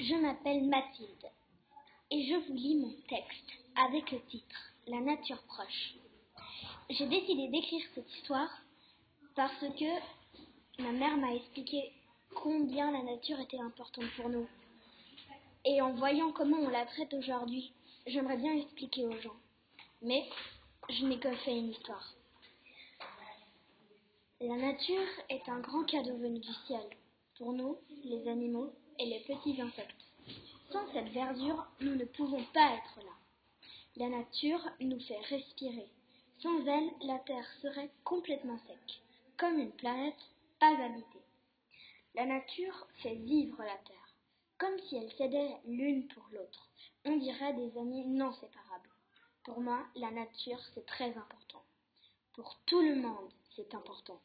Je m'appelle Mathilde et je vous lis mon texte avec le titre La nature proche. J'ai décidé d'écrire cette histoire parce que ma mère m'a expliqué combien la nature était importante pour nous. Et en voyant comment on la traite aujourd'hui, j'aimerais bien expliquer aux gens. Mais je n'ai que fait une histoire. La nature est un grand cadeau venu du ciel pour nous, les animaux insectes. Sans cette verdure, nous ne pouvons pas être là. La nature nous fait respirer. Sans elle, la Terre serait complètement sec, comme une planète pas habitée. La nature fait vivre la Terre, comme si elle s'aidait l'une pour l'autre. On dirait des amis non séparables. Pour moi, la nature, c'est très important. Pour tout le monde, c'est important.